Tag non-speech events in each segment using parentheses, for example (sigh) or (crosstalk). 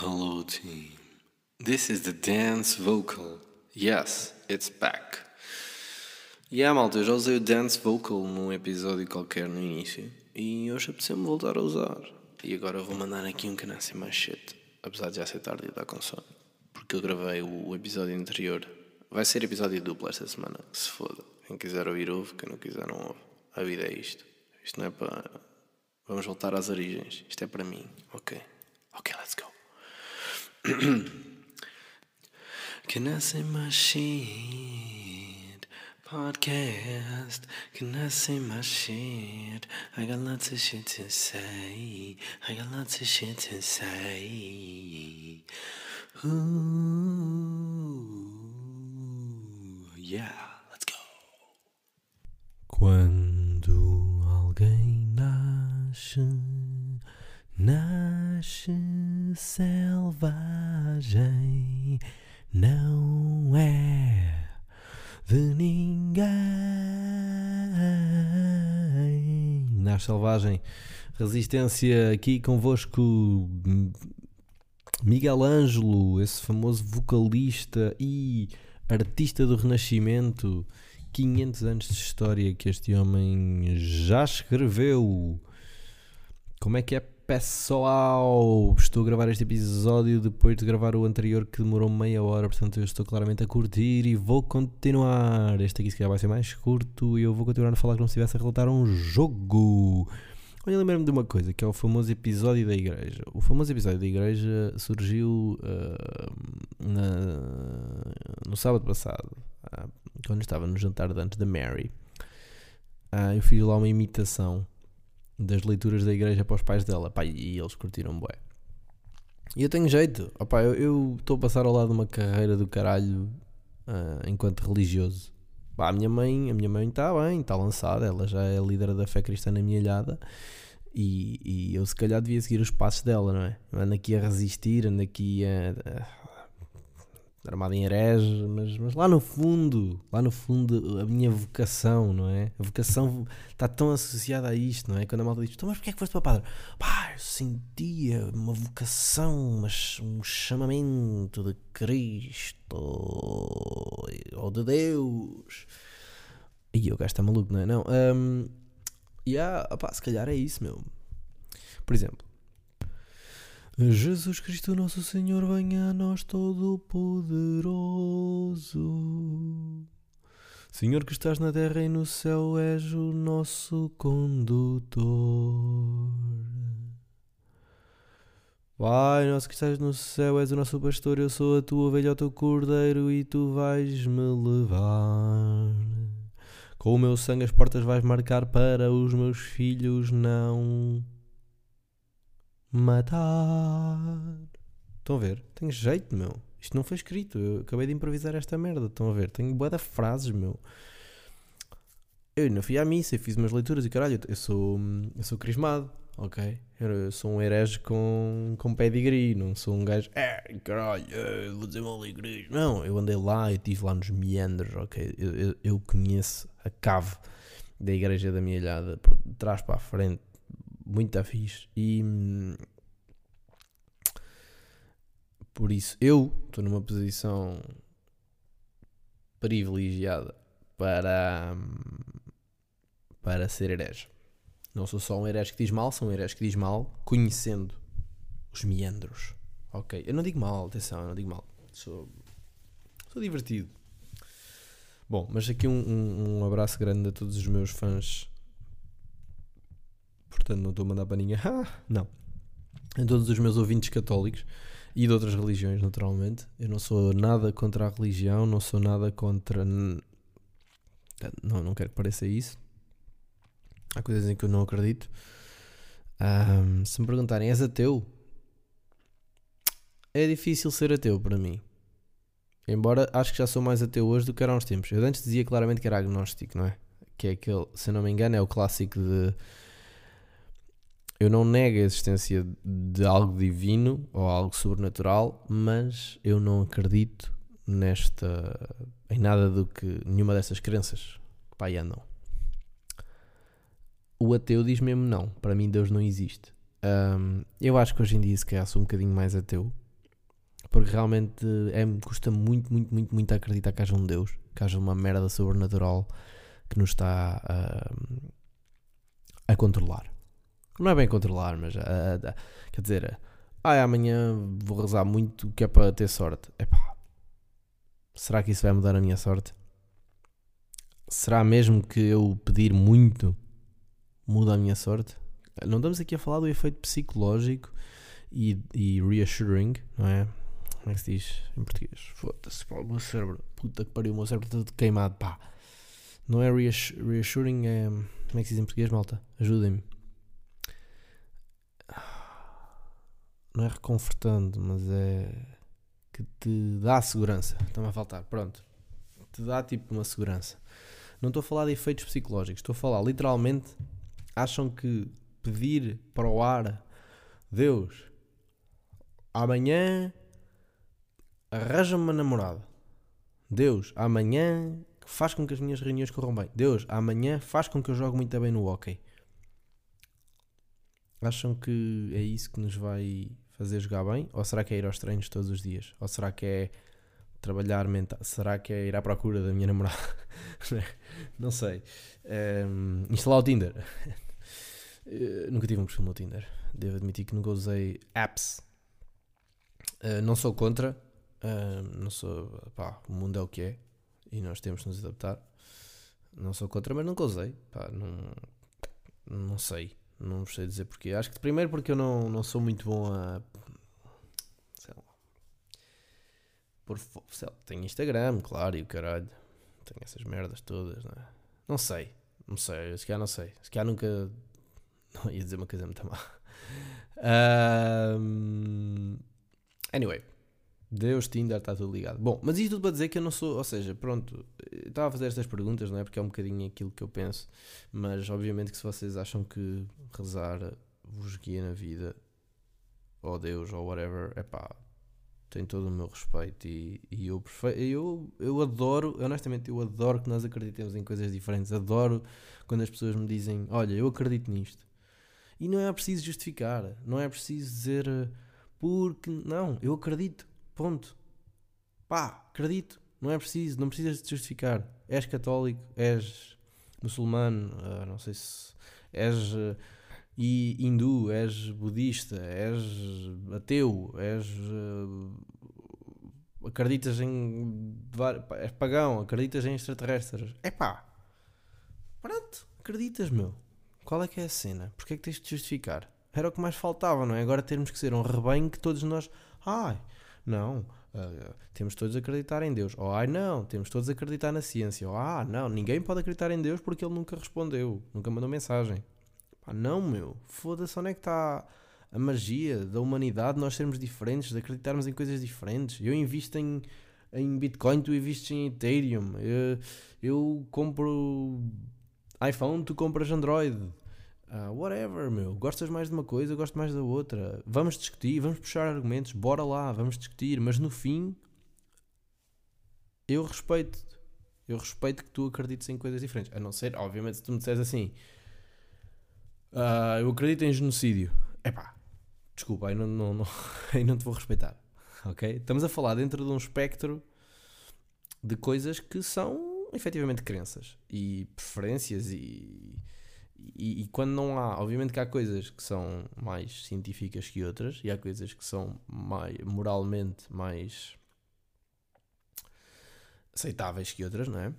Hello, team. This is the dance vocal. Yes, it's back. Yeah, malta, eu já usei o dance vocal num episódio qualquer no início e hoje apeteceu-me voltar a usar. E agora vou mandar aqui um canassi mais shit, apesar de já ser tarde e estar com sono. Porque eu gravei o episódio anterior. Vai ser episódio duplo esta semana, se foda. Quem quiser ouvir, ouve. Quem não quiser, não ouve. A vida é isto. Isto não é para. Vamos voltar às origens. Isto é para mim. Ok. (clears throat) Can I say my shit? Podcast. Can I say my shit? I got lots of shit to say. I got lots of shit to say. Ooh, yeah, let's go. Quando alguém nasce, nasce selvagem, não é de ninguém. Nasce selvagem, resistência aqui convosco. Miguel Ângelo, esse famoso vocalista e artista do Renascimento, 500 anos de história que este homem já escreveu. Como é que é, pessoal? Estou a gravar este episódio depois de gravar o anterior que demorou meia hora, portanto eu estou claramente a curtir e vou continuar. Este aqui se calhar vai ser mais curto e eu vou continuar a falar como se estivesse a relatar um jogo. Olha, lembro-me de uma coisa, que é o famoso episódio da igreja. O famoso episódio da igreja surgiu uh, na- no sábado passado, uh, quando estava no jantar de antes da Mary. Uh, eu fiz lá uma imitação das leituras da igreja para os pais dela, pá, e eles curtiram bué. E eu tenho jeito, opá, eu- estou a passar ao lado de uma carreira do caralho uh, enquanto religioso. Pá, a minha mãe, a minha mãe está bem, está lançada, ela já é líder da fé cristã na minha ilhada e, e eu se calhar devia seguir os passos dela, não é? Ando aqui a resistir, ando aqui a armado em herege, mas, mas lá no fundo, lá no fundo a minha vocação, não é? A vocação está tão associada a isto, não é? Quando a malta diz, mas porquê é que foste para padre? Pá, eu sentia uma vocação, mas um chamamento de Cristo ou de Deus. E o gajo está maluco, não é? Não, um, yeah, opá, se calhar é isso, meu. Por exemplo, Jesus Cristo Nosso Senhor, venha a nós Todo-Poderoso. Senhor que estás na terra e no céu, és o nosso condutor. Pai nosso que estás no céu, és o nosso pastor, eu sou a tua ovelha, o teu cordeiro, e tu vais-me levar. Com o meu sangue as portas vais marcar para os meus filhos não matar. Estão a ver? Tenho jeito, meu. Isto não foi escrito. Eu acabei de improvisar esta merda. Estão a ver? Tenho boa de frases, meu. Eu não fui à missa, fiz umas leituras e caralho, eu sou, eu sou crismado, ok? Eu sou um herege com, com pedigree, não sou um gajo, é caralho, vou dizer uma igreja. Não, eu andei lá, eu estive lá nos meandros, ok? Eu, eu, eu conheço a cave da igreja da minha ilhada, por de trás para a frente, muito fixe. E hum, por isso eu estou numa posição privilegiada para, hum, para ser herege. Não sou só um herege que diz mal, sou um herege que diz mal conhecendo os meandros. Ok? Eu não digo mal, atenção, eu não digo mal. Sou, sou divertido. Bom, mas aqui um, um, um abraço grande a todos os meus fãs. Portanto, não estou a mandar ninguém. (laughs) Ah, não. A todos os meus ouvintes católicos e de outras religiões, naturalmente. Eu não sou nada contra a religião, não sou nada contra. Não, não quero que pareça isso. Há coisas em que eu não acredito. Ahm, se me perguntarem, és ateu? É difícil ser ateu para mim. Embora acho que já sou mais ateu hoje do que era há uns tempos. Eu antes dizia claramente que era agnóstico, não é? Que é aquele, se não me engano, é o clássico de. Eu não nego a existência de algo divino ou algo sobrenatural, mas eu não acredito nesta. em nada do que. nenhuma dessas crenças que pá, andam. O ateu diz mesmo não. Para mim, Deus não existe. Ahm, eu acho que hoje em dia, se calhar, sou um bocadinho mais ateu. Porque realmente é, custa muito, muito, muito, muito acreditar que haja um Deus, que haja uma merda sobrenatural que nos está a, a controlar. Não é bem controlar, mas a, a, quer dizer, ah, amanhã vou rezar muito que é para ter sorte. Epá, será que isso vai mudar a minha sorte? Será mesmo que eu pedir muito muda a minha sorte? Não estamos aqui a falar do efeito psicológico e, e reassuring, não é? Como é que se diz em português? Foda-se, pá, o meu cérebro, puta que pariu, o meu cérebro está todo queimado, pá. Não é reassuring, é. Como é que se diz em português, malta? Ajudem-me. Não é reconfortando, mas é. que te dá segurança. Está-me a faltar, pronto. Te dá tipo uma segurança. Não estou a falar de efeitos psicológicos, estou a falar literalmente. Acham que pedir para o ar, Deus, amanhã arranja-me uma namorada. Deus, amanhã faz com que as minhas reuniões corram bem. Deus, amanhã faz com que eu jogue muito bem no hockey. Acham que é isso que nos vai fazer jogar bem? Ou será que é ir aos treinos todos os dias? Ou será que é trabalhar mental? Será que é ir à procura da minha namorada? (laughs) Não sei. Um, instalar o Tinder. Uh, nunca tive um perfil no Tinder. Devo admitir que nunca usei apps. Uh, não sou contra. Uh, não sou. Pá, o mundo é o que é. E nós temos de nos adaptar. Não sou contra, mas nunca usei. Pá, não, não sei. Não sei dizer porquê. Acho que primeiro porque eu não, não sou muito bom a. Sei lá. Por, sei lá, tenho Instagram, claro, e o caralho. Tenho essas merdas todas, não é? Não sei. Não sei. Se calhar não sei. Se calhar nunca (laughs) não ia dizer uma coisa muito má. Um, anyway, Deus, Tinder, está tudo ligado. Bom, mas isto tudo para dizer que eu não sou, ou seja, pronto, estava a fazer estas perguntas, não é? Porque é um bocadinho aquilo que eu penso, mas obviamente que se vocês acham que rezar vos guia na vida, ou Deus, ou whatever, é pá, tem todo o meu respeito e, e eu, eu, eu adoro, honestamente, eu adoro que nós acreditemos em coisas diferentes, adoro quando as pessoas me dizem, olha, eu acredito nisto. E não é preciso justificar, não é preciso dizer porque. Não, eu acredito. Ponto. Pá, acredito. Não é preciso, não precisas de justificar. És católico, és muçulmano, uh, não sei se. És uh, hindu, és budista, és ateu, és. Uh, acreditas em. és pagão, acreditas em extraterrestres. É pá. Pronto, acreditas, meu. Qual é que é a cena? Porquê é que tens de justificar? Era o que mais faltava, não é? Agora termos que ser um rebanho que todos nós. Ai, não, uh, temos todos a acreditar em Deus. Ou ai, não, temos todos a acreditar na ciência. Ou ah, não, ninguém pode acreditar em Deus porque ele nunca respondeu, nunca mandou mensagem. Pá, não, meu, foda-se, onde é que está a magia da humanidade, nós sermos diferentes, de acreditarmos em coisas diferentes? Eu invisto em, em Bitcoin, tu investes em Ethereum. Eu, eu compro iPhone, tu compras Android. Uh, whatever, meu. Gostas mais de uma coisa, gosto mais da outra. Vamos discutir, vamos puxar argumentos, bora lá, vamos discutir. Mas no fim, eu respeito. Eu respeito que tu acredites em coisas diferentes. A não ser, obviamente, se tu me disseres assim, uh, eu acredito em genocídio. Epá, desculpa, aí não, não, não, (laughs) aí não te vou respeitar. Ok? Estamos a falar dentro de um espectro de coisas que são efetivamente crenças e preferências e, e, e, quando não há, obviamente que há coisas que são mais científicas que outras e há coisas que são mais, moralmente mais aceitáveis que outras, não é?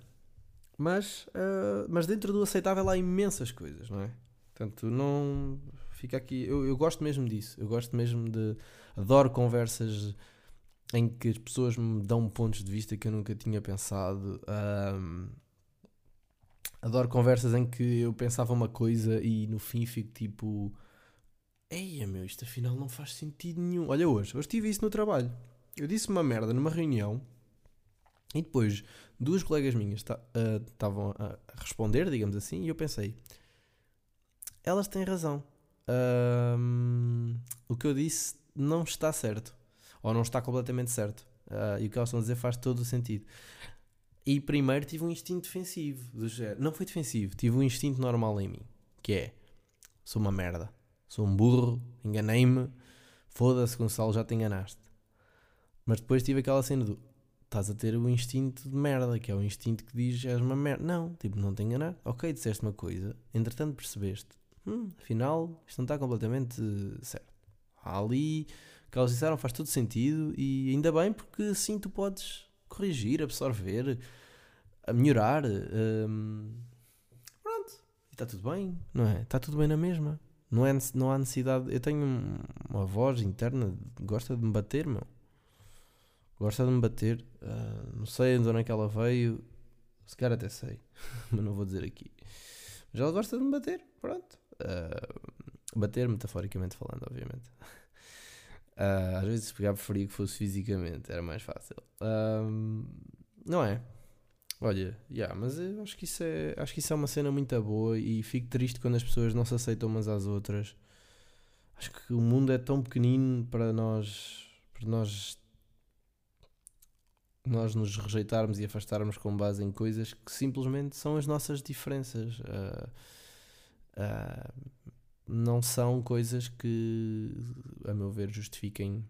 Mas, uh, mas dentro do aceitável há imensas coisas, não é? Portanto, não fica aqui. Eu, eu gosto mesmo disso. Eu gosto mesmo de. Adoro conversas em que as pessoas me dão pontos de vista que eu nunca tinha pensado. Um, adoro conversas em que eu pensava uma coisa e no fim fico tipo. Eia meu, isto afinal não faz sentido nenhum. Olha hoje, hoje tive isso no trabalho. Eu disse uma merda numa reunião e depois duas colegas minhas ah, estavam uh, a responder, digamos assim, e eu pensei: elas têm razão. o que eu disse não está certo ou não está completamente certo. Uh, e o que elas estão a dizer faz todo o sentido. E primeiro tive um instinto defensivo. Não foi defensivo, tive um instinto normal em mim. Que é: sou uma merda, sou um burro, enganei-me, foda-se, Gonçalo, já te enganaste. Mas depois tive aquela cena do estás a ter o instinto de merda, que é o instinto que diz és uma merda. Não, tipo, não te enganar. Ok, disseste uma coisa, entretanto percebeste, hum, afinal, isto não está completamente certo. Há ali, o que elas disseram faz todo sentido e ainda bem porque assim tu podes corrigir, absorver, melhorar. Hum, pronto, está tudo bem, não é? Está tudo bem na mesma. Não, é, não há necessidade. Eu tenho uma voz interna, gosta de me bater, meu. Gosta de me bater. Uh, não sei de onde é que ela veio. Se calhar até sei, (laughs) mas não vou dizer aqui. Mas ela gosta de me bater, pronto. Uh, bater, metaforicamente falando, obviamente. (laughs) Uh, às vezes pegar preferia que fosse fisicamente, era mais fácil. não é? Olha, yeah, mas eu acho que, isso é, acho que isso é uma cena muito boa e fico triste quando as pessoas não se aceitam umas às outras. Acho que o mundo é tão pequenino para nós, para nós, nós nos rejeitarmos e afastarmos com base em coisas que simplesmente são as nossas diferenças. Uh, uh, não são coisas que, a meu ver, justifiquem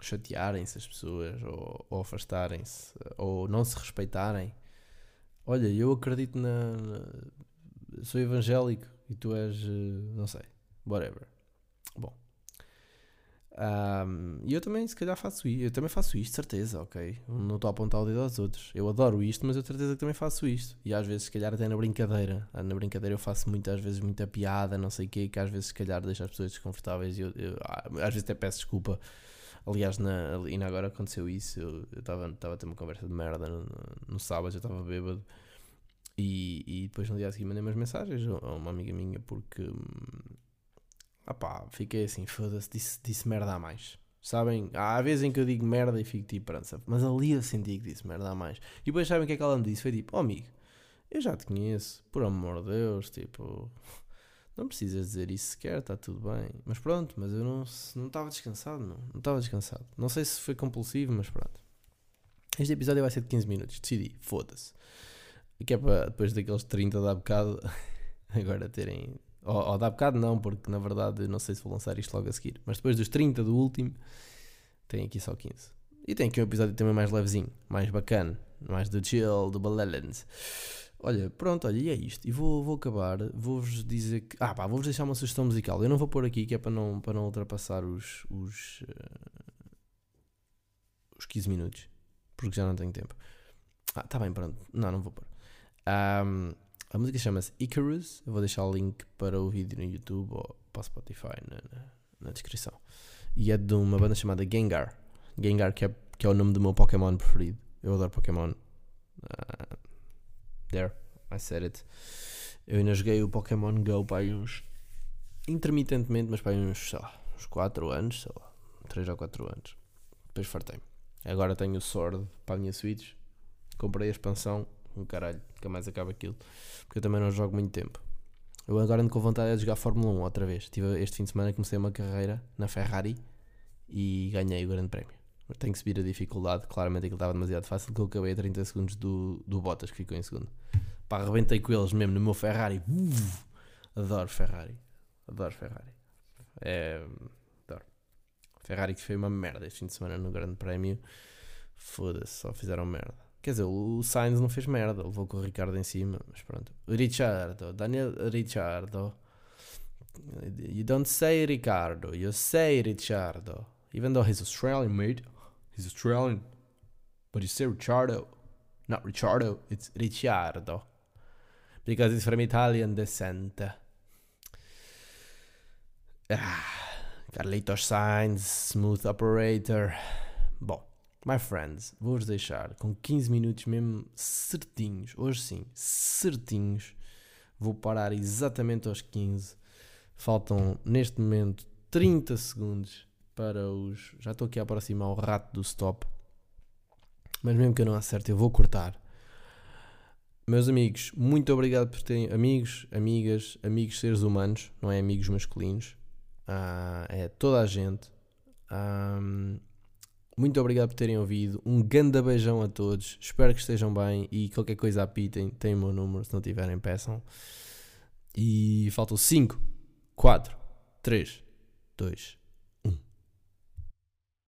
chatearem-se as pessoas ou, ou afastarem-se ou não se respeitarem. Olha, eu acredito na, na. Sou evangélico e tu és. Eh, não sei. Whatever. Bom. E eu também, se calhar, faço isto. Eu também faço isto, certeza, ok? Não estou a apontar o dedo aos outros. Eu adoro isto, mas eu tenho certeza que também faço isto. E às vezes, se calhar, até na brincadeira. Ah, na brincadeira eu faço muitas vezes muita piada, não sei o quê, que às vezes, se calhar, deixa as pessoas desconfortáveis. E eu, eu, ah, às vezes até peço desculpa Aliás, na, ainda agora aconteceu isso. Eu estava a ter uma conversa de merda no, no sábado, eu estava bêbado. E, e depois no dia a seguir mandei umas mensagens a uma amiga minha porque. Ah pá, fiquei assim, foda-se, disse, disse merda a mais. Sabem? Há vezes em que eu digo merda e fico tipo, pronto, mas ali eu senti que disse merda a mais. E depois sabem o que é que ela me disse? Foi tipo, oh amigo, eu já te conheço, por amor de Deus, tipo, (laughs) não precisas dizer isso sequer, está tudo bem. Mas pronto, mas eu não estava descansado, não. Não estava descansado. Não sei se foi compulsivo, mas pronto. Este episódio vai ser de 15 minutos. Decidi, foda-se. Que é para depois daqueles 30 da bocado (laughs) agora terem. Ou, ou bocado não, porque na verdade não sei se vou lançar isto logo a seguir. Mas depois dos 30 do último, tem aqui só 15. E tem aqui um episódio também mais levezinho, mais bacana, mais do chill, do balance. Olha, pronto, olha, e é isto. E vou, vou acabar, vou-vos dizer que. Ah, pá, vou-vos deixar uma sugestão musical. Eu não vou pôr aqui, que é para não, para não ultrapassar os. os, uh, os 15 minutos, porque já não tenho tempo. Ah, tá bem, pronto. Não, não vou pôr. Um, a música chama-se Icarus. Eu vou deixar o link para o vídeo no YouTube ou para o Spotify na, na, na, descrição. E é de uma banda chamada Gengar. Gengar, que é, que é o nome do meu Pokémon preferido. Eu adoro Pokémon. Uh, There, I said it. Eu ainda joguei o Pokémon Go para uns. intermitentemente, mas para uns, sei lá, uns 4 anos, sei lá, 3 ou 4 anos. Depois fartei. Agora tenho o Sword para a minha Switch. Comprei a expansão, um caralho, nunca mais acaba aquilo. Porque eu também não jogo muito tempo. Eu agora ando com vontade de jogar Fórmula 1 outra vez. Tive, este fim de semana comecei uma carreira na Ferrari e ganhei o Grande Prémio. Tenho que subir a dificuldade. Claramente aquilo estava demasiado fácil. Que eu acabei a 30 segundos do, do Bottas, que ficou em segundo. Pá, arrebentei com eles mesmo no meu Ferrari. Uf, adoro Ferrari. Adoro Ferrari. É, adoro. Ferrari que foi uma merda este fim de semana no Grande Prémio. Foda-se, só fizeram merda. Quer dizer, o Sainz não fez merda, levou com o Ricardo em cima, mas pronto. Richardo, Daniel Richardo. You don't say Ricardo, you say Richardo. Even though he's Australian, mate. He's Australian. But you say Ricciardo. Not Ricciardo, it's Ricciardo. Because he's from Italian descent. Ah, Carlitos Sainz, smooth operator. Bom, my friends, vou-vos deixar com 15 minutos mesmo certinhos. Hoje sim, certinhos. Vou parar exatamente aos 15. Faltam neste momento 30 segundos para os. Já estou aqui a aproximar o rato do stop. Mas mesmo que eu não acerte, eu vou cortar. Meus amigos, muito obrigado por terem. Amigos, amigas, amigos seres humanos, não é amigos masculinos. Ah, é toda a gente. Ah, muito obrigado por terem ouvido. Um grande beijão a todos. Espero que estejam bem e qualquer coisa apitem. Tem o meu número, se não tiverem, peçam. E faltam 5, 4, 3, 2,